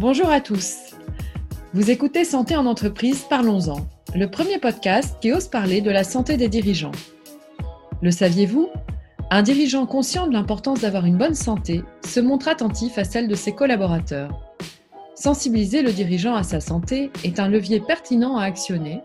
Bonjour à tous. Vous écoutez Santé en entreprise, parlons-en, le premier podcast qui ose parler de la santé des dirigeants. Le saviez-vous? Un dirigeant conscient de l'importance d'avoir une bonne santé se montre attentif à celle de ses collaborateurs. Sensibiliser le dirigeant à sa santé est un levier pertinent à actionner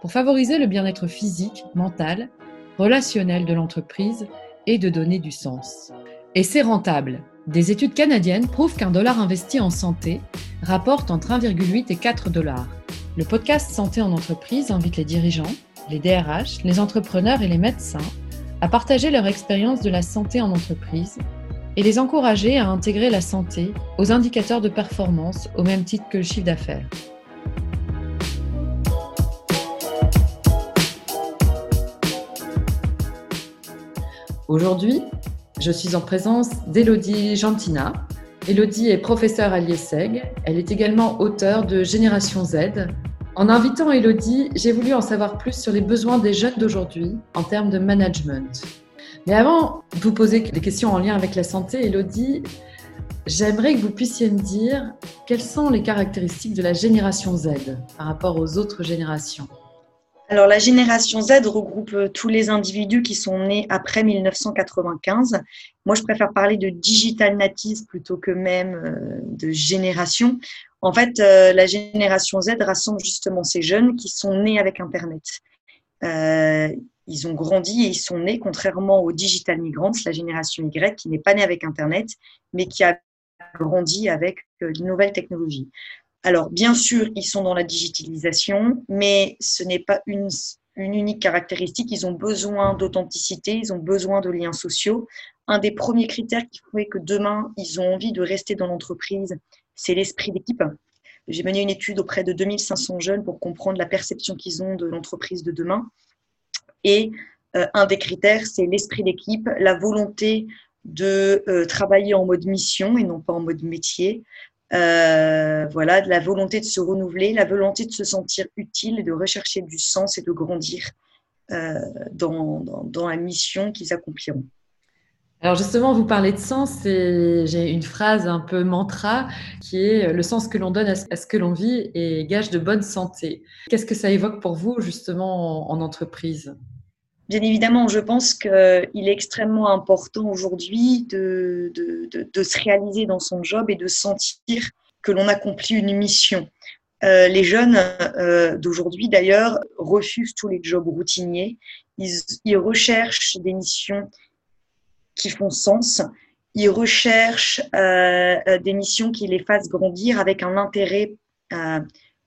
pour favoriser le bien-être physique, mental, relationnel de l'entreprise et de donner du sens. Et c'est rentable. Des études canadiennes prouvent qu'un dollar investi en santé rapporte entre 1,8 et 4 dollars. Le podcast Santé en entreprise invite les dirigeants, les DRH, les entrepreneurs et les médecins à partager leur expérience de la santé en entreprise et les encourager à intégrer la santé aux indicateurs de performance au même titre que le chiffre d'affaires. Aujourd'hui, je suis en présence d'Elodie Gentina. Elodie est professeure à l'IESEG. Elle est également auteure de Génération Z. En invitant Elodie, j'ai voulu en savoir plus sur les besoins des jeunes d'aujourd'hui en termes de management. Mais avant de vous poser des questions en lien avec la santé, Elodie, j'aimerais que vous puissiez me dire quelles sont les caractéristiques de la génération Z par rapport aux autres générations. Alors la génération Z regroupe tous les individus qui sont nés après 1995. Moi, je préfère parler de digital natives plutôt que même euh, de génération. En fait, euh, la génération Z rassemble justement ces jeunes qui sont nés avec Internet. Euh, ils ont grandi et ils sont nés, contrairement aux digital migrants, la génération Y, qui n'est pas née avec Internet, mais qui a grandi avec euh, les nouvelles technologies. Alors, bien sûr, ils sont dans la digitalisation, mais ce n'est pas une, unique caractéristique. Ils ont besoin d'authenticité, ils ont besoin de liens sociaux. Un des premiers critères qui fait que demain, ils ont envie de rester dans l'entreprise, c'est l'esprit d'équipe. J'ai mené une étude auprès de 2500 jeunes pour comprendre la perception qu'ils ont de l'entreprise de demain. Et euh, un des critères, c'est l'esprit d'équipe, la volonté de euh, travailler en mode mission et non pas en mode métier. Euh, voilà, de la volonté de se renouveler, la volonté de se sentir utile, de rechercher du sens et de grandir dans, dans, dans la mission qu'ils accompliront. Alors justement, vous parlez de sens et j'ai une phrase un peu mantra qui est le sens que l'on donne à ce que l'on vit et gage de bonne santé. Qu'est-ce que ça évoque pour vous justement en entreprise? Bien évidemment, je pense qu'il est extrêmement important aujourd'hui de, se réaliser dans son job et de sentir que l'on accomplit une mission. Euh, les jeunes euh, d'aujourd'hui, d'ailleurs, refusent tous les jobs routiniers. Ils, recherchent des missions qui font sens. Ils recherchent euh, des missions qui les fassent grandir avec un intérêt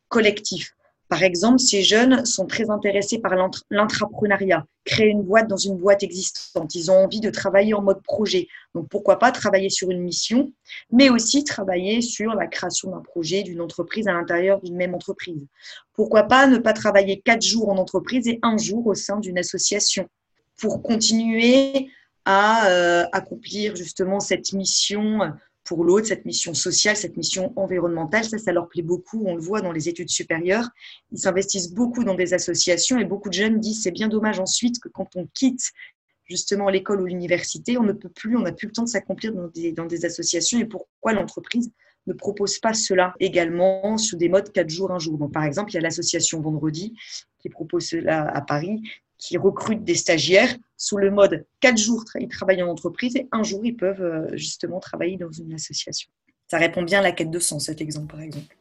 collectif. Par exemple, ces jeunes sont très intéressés par l'entrepreneuriat, créer une boîte dans une boîte existante. Ils ont envie de travailler en mode projet. Donc, pourquoi pas travailler sur une mission, mais aussi travailler sur la création d'un projet, d'une entreprise à l'intérieur d'une même entreprise. Pourquoi pas ne pas travailler quatre jours en entreprise et un jour au sein d'une association pour continuer à euh, accomplir justement cette mission pour l'autre, cette mission sociale, cette mission environnementale. Ça, ça leur plaît beaucoup. On le voit dans les études supérieures. Ils s'investissent beaucoup dans des associations et beaucoup de jeunes disent c'est bien dommage ensuite que quand on quitte justement l'école ou l'université, on ne peut plus, on n'a plus le temps de s'accomplir dans des, associations et pourquoi l'entreprise ne propose pas cela également sous des modes 4 jours, 1 jour. Donc, par exemple, il y a l'association Vendredi qui propose cela à Paris qui recrutent des stagiaires sous le mode 4 jours, ils travaillent en entreprise et un jour, ils peuvent euh, justement travailler dans une association. Ça répond bien à la quête de sens, cet exemple, par exemple.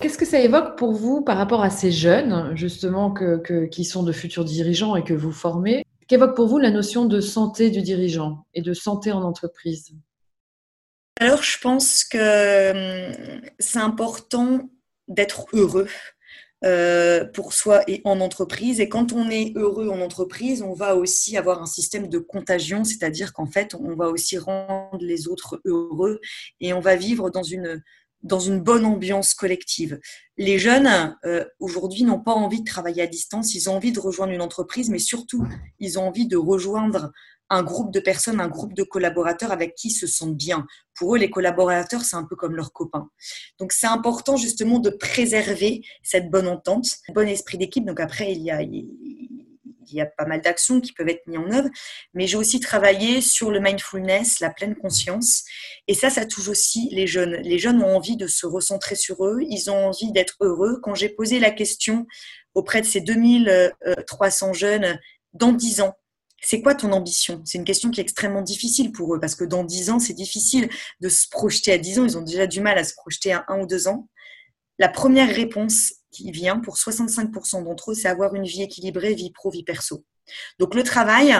Qu'est-ce que ça évoque pour vous par rapport à ces jeunes, justement, que, qui sont de futurs dirigeants et que vous formez? Qu'évoque pour vous la notion de santé du dirigeant et de santé en entreprise? Alors, je pense que hum, c'est important d'être heureux euh, pour soi et en entreprise. Et quand on est heureux en entreprise, on va aussi avoir un système de contagion, c'est-à-dire qu'en fait, on va aussi rendre les autres heureux et on va vivre dans une, bonne ambiance collective. Les jeunes, euh, aujourd'hui, n'ont pas envie de travailler à distance, ils ont envie de rejoindre une entreprise, mais surtout, ils ont envie de rejoindre un groupe de personnes, un groupe de collaborateurs avec qui ils se sentent bien. Pour eux, les collaborateurs, c'est un peu comme leurs copains. Donc, c'est important justement de préserver cette bonne entente, bon esprit d'équipe. Donc, après, il y a, il y a pas mal d'actions qui peuvent être mises en œuvre, mais j'ai aussi travaillé sur le mindfulness, la pleine conscience. Et ça, ça touche aussi les jeunes. Les jeunes ont envie de se recentrer sur eux, ils ont envie d'être heureux. Quand j'ai posé la question auprès de ces 2300 jeunes, dans 10 ans, c'est quoi ton ambition? C'est une question qui est extrêmement difficile pour eux parce que dans 10 ans, c'est difficile de se projeter à 10 ans. Ils ont déjà du mal à se projeter à 1 ou 2 ans. La première réponse qui vient pour 65% d'entre eux, c'est avoir une vie équilibrée, vie pro, vie perso. Donc le travail,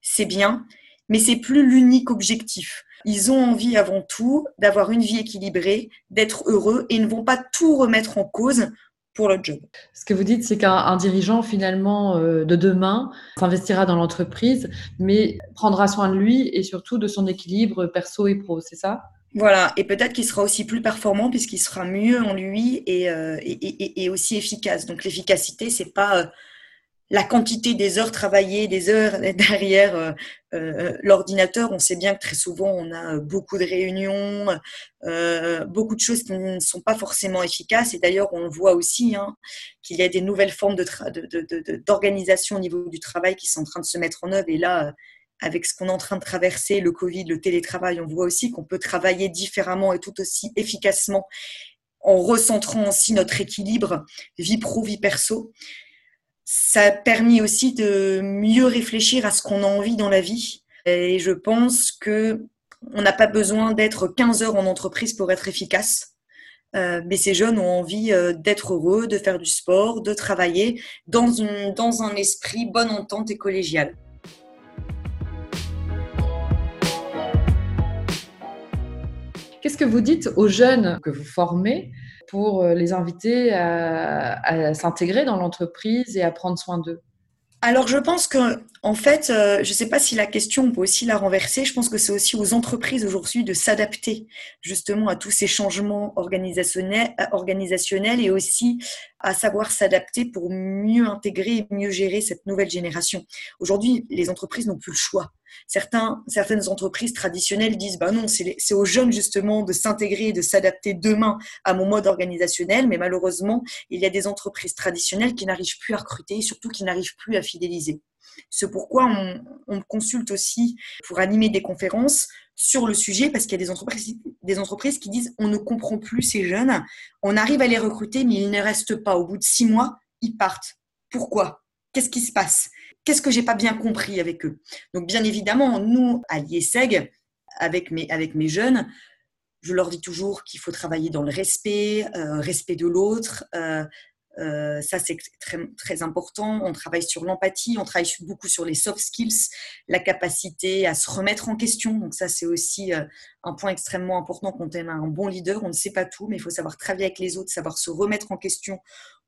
c'est bien, mais c'est plus l'unique objectif. Ils ont envie avant tout d'avoir une vie équilibrée, d'être heureux et ils ne vont pas tout remettre en cause pour le job. Ce que vous dites, c'est qu'un dirigeant finalement euh, de demain s'investira dans l'entreprise, mais prendra soin de lui et surtout de son équilibre perso et pro, c'est ça? Voilà, et peut-être qu'il sera aussi plus performant puisqu'il sera mieux en lui et, euh, et, et, aussi efficace. Donc l'efficacité, c'est pas euh, la quantité des heures travaillées, des heures derrière euh, euh, l'ordinateur. On sait bien que très souvent, on a beaucoup de réunions, euh, beaucoup de choses qui ne sont pas forcément efficaces. Et d'ailleurs, on voit aussi hein, qu'il y a des nouvelles formes d'organisation au niveau du travail qui sont en train de se mettre en œuvre. Et là, avec ce qu'on est en train de traverser, le Covid, le télétravail, on voit aussi qu'on peut travailler différemment et tout aussi efficacement en recentrant aussi notre équilibre vie pro, vie perso. Ça a permis aussi de mieux réfléchir à ce qu'on a envie dans la vie. Et je pense que on n'a pas besoin d'être 15 heures en entreprise pour être efficace. Euh, mais ces jeunes ont envie euh, d'être heureux, de faire du sport, de travailler dans, dans un esprit bonne entente et collégial. Qu'est-ce que vous dites aux jeunes que vous formez pour euh, les inviter à, s'intégrer dans l'entreprise et à prendre soin d'eux alors je pense que en fait, euh, je ne sais pas si la question on peut aussi la renverser. Je pense que c'est aussi aux entreprises aujourd'hui de s'adapter justement à tous ces changements organisationnels, organisationnels et aussi à savoir s'adapter pour mieux intégrer et mieux gérer cette nouvelle génération. Aujourd'hui, les entreprises n'ont plus le choix. Certains, certaines entreprises traditionnelles disent bah non, c'est aux jeunes justement de s'intégrer et de s'adapter demain à mon mode organisationnel, mais malheureusement, il y a des entreprises traditionnelles qui n'arrivent plus à recruter et surtout qui n'arrivent plus à fidéliser. C'est pourquoi on, on, consulte aussi pour animer des conférences sur le sujet parce qu'il y a des entreprises, des entreprises qui disent on ne comprend plus ces jeunes, on arrive à les recruter mais ils ne restent pas. Au bout de six mois, ils partent. Pourquoi? Qu'est-ce qui se passe? Qu'est-ce que j'ai pas bien compris avec eux? Donc, bien évidemment, nous, à l'IESEG, avec mes, jeunes, je leur dis toujours qu'il faut travailler dans le respect, euh, respect de l'autre. Euh, euh, ça, c'est très, important. On travaille sur l'empathie, on travaille beaucoup sur les soft skills, la capacité à se remettre en question. Donc ça, c'est aussi un point extrêmement important quand on a un bon leader. On ne sait pas tout, mais il faut savoir travailler avec les autres, savoir se remettre en question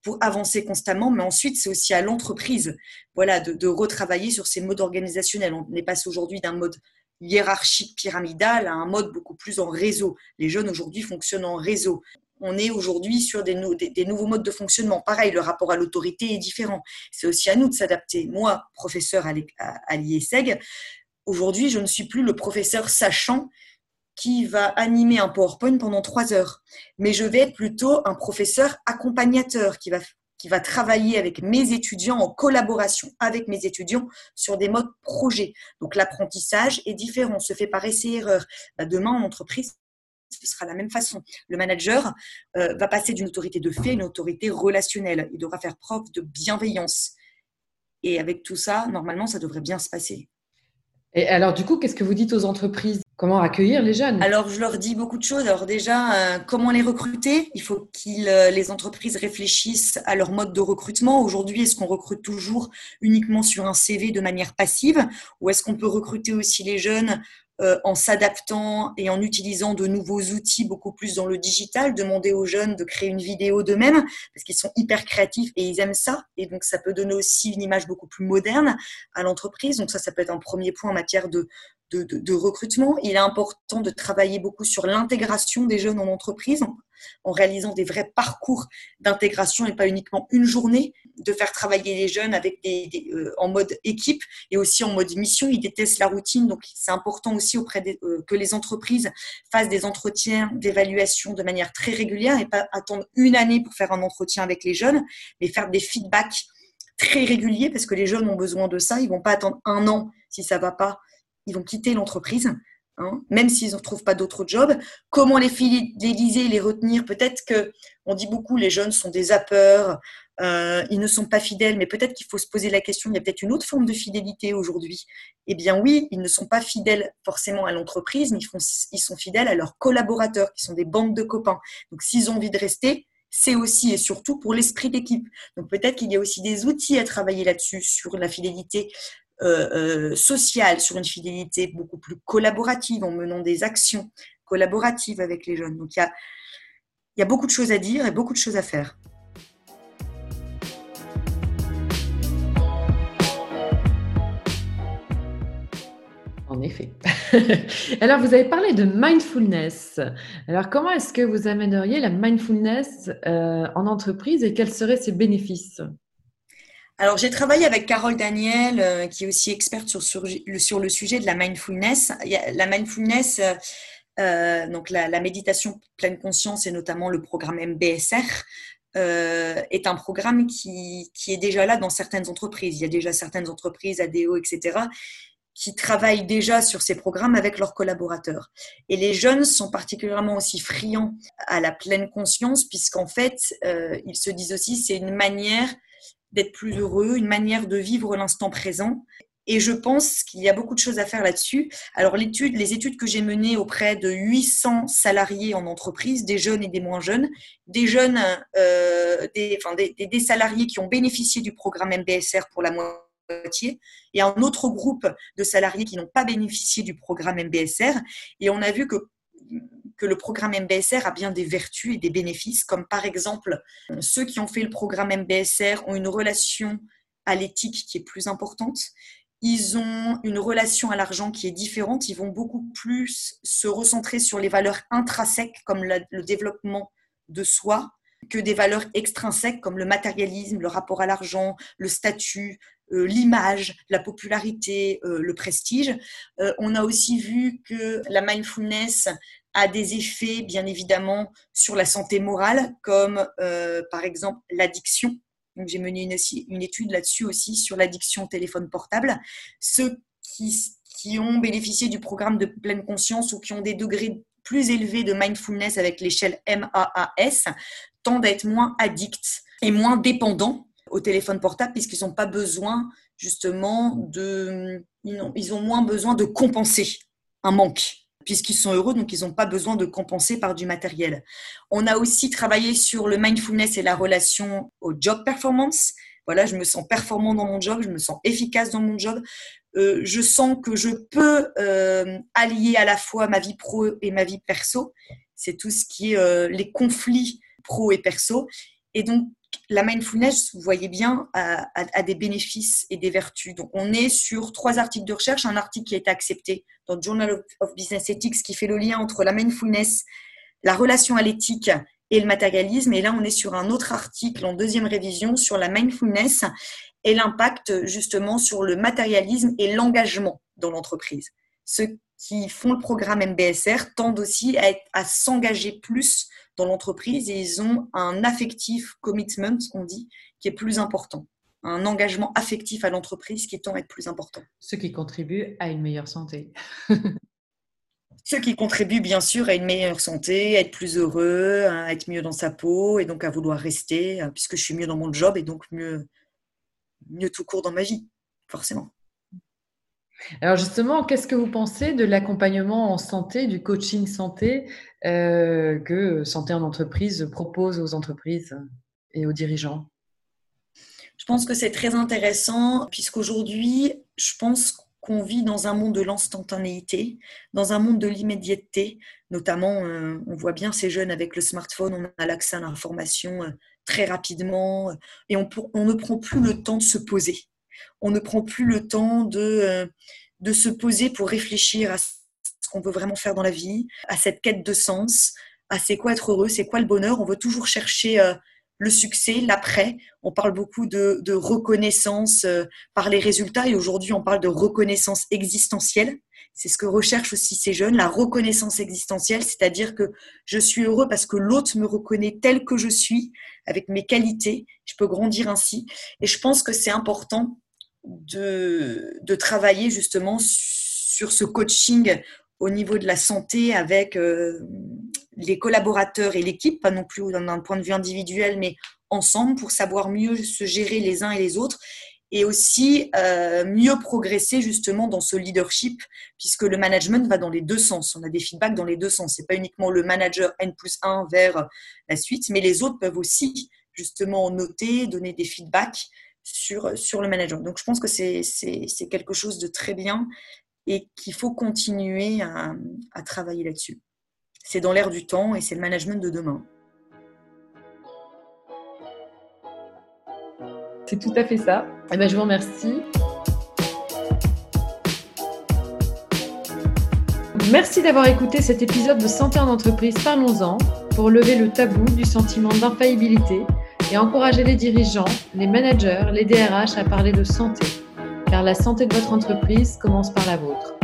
pour avancer constamment, mais ensuite c'est aussi à l'entreprise, voilà, de, retravailler sur ces modes organisationnels. On est passé aujourd'hui d'un mode hiérarchique pyramidal à un mode beaucoup plus en réseau. Les jeunes aujourd'hui fonctionnent en réseau. On est aujourd'hui sur des, nouveaux modes de fonctionnement. Pareil, le rapport à l'autorité est différent. C'est aussi à nous de s'adapter. Moi, professeur à l'IESEG, aujourd'hui, je ne suis plus le professeur sachant qui va animer un PowerPoint pendant trois heures. Mais je vais être plutôt un professeur accompagnateur qui va, qui va travailler avec mes étudiants en collaboration avec mes étudiants sur des modes projets. Donc l'apprentissage est différent, se fait par essai-erreur. Bah, demain, en entreprise, ce sera la même façon. Le manager euh, va passer d'une autorité de fait à une autorité relationnelle. Il devra faire preuve de bienveillance. Et avec tout ça, normalement, ça devrait bien se passer. Et alors, du coup, qu'est-ce que vous dites aux entreprises? Comment accueillir les jeunes? Alors, je leur dis beaucoup de choses. Alors déjà, euh, comment les recruter? Il faut que euh, les entreprises réfléchissent à leur mode de recrutement. Aujourd'hui, est-ce qu'on recrute toujours uniquement sur un CV de manière passive? Ou est-ce qu'on peut recruter aussi les jeunes euh, en s'adaptant et en utilisant de nouveaux outils beaucoup plus dans le digital, demander aux jeunes de créer une vidéo d'eux-mêmes parce qu'ils sont hyper créatifs et ils aiment ça. Et donc, ça peut donner aussi une image beaucoup plus moderne à l'entreprise. Donc, ça, ça peut être un premier point en matière de, de, recrutement. Il est important de travailler beaucoup sur l'intégration des jeunes en entreprise en, réalisant des vrais parcours d'intégration et pas uniquement une journée, de faire travailler les jeunes avec des, euh, en mode équipe et aussi en mode mission. Ils détestent la routine, donc c'est important aussi auprès des, euh, que les entreprises fassent des entretiens d'évaluation de manière très régulière et pas attendre une année pour faire un entretien avec les jeunes, mais faire des feedbacks très régulier parce que les jeunes ont besoin de ça. Ils vont pas attendre un an si ça va pas. Ils vont quitter l'entreprise. Hein, même s'ils ne trouvent pas d'autres jobs. Comment les fidéliser, les retenir? Peut-être que on dit beaucoup les jeunes sont des zappeurs, euh, ils ne sont pas fidèles, mais peut-être qu'il faut se poser la question, il y a peut-être une autre forme de fidélité aujourd'hui. Eh bien oui, ils ne sont pas fidèles forcément à l'entreprise, mais ils, ils sont fidèles à leurs collaborateurs, qui sont des bandes de copains. Donc s'ils ont envie de rester, c'est aussi et surtout pour l'esprit d'équipe. Donc peut-être qu'il y a aussi des outils à travailler là-dessus, sur la fidélité euh, euh, sociale, sur une fidélité beaucoup plus collaborative, en menant des actions collaboratives avec les jeunes. Donc il y a, y a beaucoup de choses à dire et beaucoup de choses à faire. En effet. Alors, vous avez parlé de mindfulness. Alors, comment est-ce que vous amèneriez la mindfulness euh, en entreprise et quels seraient ses bénéfices? Alors, j'ai travaillé avec Carole Daniel, euh, qui est aussi experte sur, le, sujet de la mindfulness. La mindfulness, euh, donc la, méditation pleine conscience et notamment le programme MBSR, est un programme qui, est déjà là dans certaines entreprises. Il y a déjà certaines entreprises, ADO, etc., qui travaillent déjà sur ces programmes avec leurs collaborateurs. Et les jeunes sont particulièrement aussi friands à la pleine conscience, puisqu'en fait, euh, ils se disent aussi c'est une manière d'être plus heureux, une manière de vivre l'instant présent. Et je pense qu'il y a beaucoup de choses à faire là-dessus. Alors l'étude, les études que j'ai menées auprès de 800 salariés en entreprise, des jeunes et des moins jeunes, des jeunes, euh, enfin, des, salariés qui ont bénéficié du programme MBSR pour la moitié et un autre groupe de salariés qui n'ont pas bénéficié du programme MBSR. Et on a vu que, que le programme MBSR a bien des vertus et des bénéfices, comme par exemple, ceux qui ont fait le programme MBSR ont une relation à l'éthique qui est plus importante. Ils ont une relation à l'argent qui est différente. Ils vont beaucoup plus se recentrer sur les valeurs intrinsèques comme le développement de soi que des valeurs extrinsèques comme le matérialisme, le rapport à l'argent, le statut, euh, l'image, la popularité, euh, le prestige. Euh, on a aussi vu que la mindfulness a des effets, bien évidemment, sur la santé morale, comme par exemple l'addiction. Donc, j'ai mené une, une étude là-dessus aussi sur l'addiction au téléphone portable. Ceux qui, qui ont bénéficié du programme de pleine conscience ou qui ont des degrés plus élevés de mindfulness avec l'échelle MAAS tendent à être moins addicts et moins dépendants au téléphone portable puisqu'ils n'ont pas besoin justement de... Ils ont, moins besoin de compenser un manque puisqu'ils sont heureux, donc ils n'ont pas besoin de compenser par du matériel. On a aussi travaillé sur le mindfulness et la relation au job performance. Voilà, je me sens performant dans mon job, je me sens efficace dans mon job. Euh, je sens que je peux euh, allier à la fois ma vie pro et ma vie perso. C'est tout ce qui est euh, les conflits pro et perso. Et donc, la mindfulness, vous voyez bien, a, des bénéfices et des vertus. On est sur trois articles de recherche. Un article qui a été accepté dans Journal of Business Ethics qui fait le lien entre la mindfulness, la relation à l'éthique et le matérialisme. Et là, on est sur un autre article en deuxième révision sur la mindfulness et l'impact justement sur le matérialisme et l'engagement dans l'entreprise. Ceux qui font le programme MBSR tendent aussi à s'engager plus dans l'entreprise et ils ont un affectif commitment, on dit, qui est plus important. Un engagement affectif à l'entreprise qui tend à être plus important. Ce qui contribue à une meilleure santé. Ce qui contribue bien sûr à une meilleure santé, à être plus heureux, à être mieux dans sa peau et donc à vouloir rester, euh, puisque je suis mieux dans mon job et donc mieux, mieux tout court dans ma vie, forcément. Alors justement, qu'est-ce que vous pensez de l'accompagnement en santé, du coaching santé euh, que Santé en entreprise propose aux entreprises et aux dirigeants? Je pense que c'est très intéressant puisqu'aujourd'hui, je pense qu'on vit dans un monde de l'instantanéité, dans un monde de l'immédiateté. Notamment, euh, on voit bien ces jeunes avec le smartphone, on a l'accès à l'information euh, très rapidement et on, on ne prend plus le temps de se poser on ne prend plus le temps de, euh, de se poser pour réfléchir à ce qu'on veut vraiment faire dans la vie, à cette quête de sens, à c'est quoi être heureux, c'est quoi le bonheur. On veut toujours chercher euh, le succès, l'après. On parle beaucoup de, reconnaissance euh, par les résultats et aujourd'hui on parle de reconnaissance existentielle. C'est ce que recherchent aussi ces jeunes, la reconnaissance existentielle, c'est-à-dire que je suis heureux parce que l'autre me reconnaît tel que je suis, avec mes qualités, je peux grandir ainsi. Et je pense que c'est important de, travailler justement sur ce coaching au niveau de la santé avec euh, les collaborateurs et l'équipe, pas non plus d'un point de vue individuel, mais ensemble pour savoir mieux se gérer les uns et les autres et aussi euh, mieux progresser justement dans ce leadership, puisque le management va dans les deux sens. On a des feedbacks dans les deux sens. C'est pas uniquement le manager N plus 1 vers la suite, mais les autres peuvent aussi justement noter, donner des feedbacks sur, sur le management. Donc je pense que c'est quelque chose de très bien et qu'il faut continuer à, à travailler là-dessus. C'est dans l'air du temps et c'est le management de demain. C'est tout à fait ça. Eh ben, je vous remercie. Merci d'avoir écouté cet épisode de Santé en entreprise Parlons-en pour lever le tabou du sentiment d'infaillibilité et encourager les dirigeants, les managers, les DRH à parler de santé. Car la santé de votre entreprise commence par la vôtre.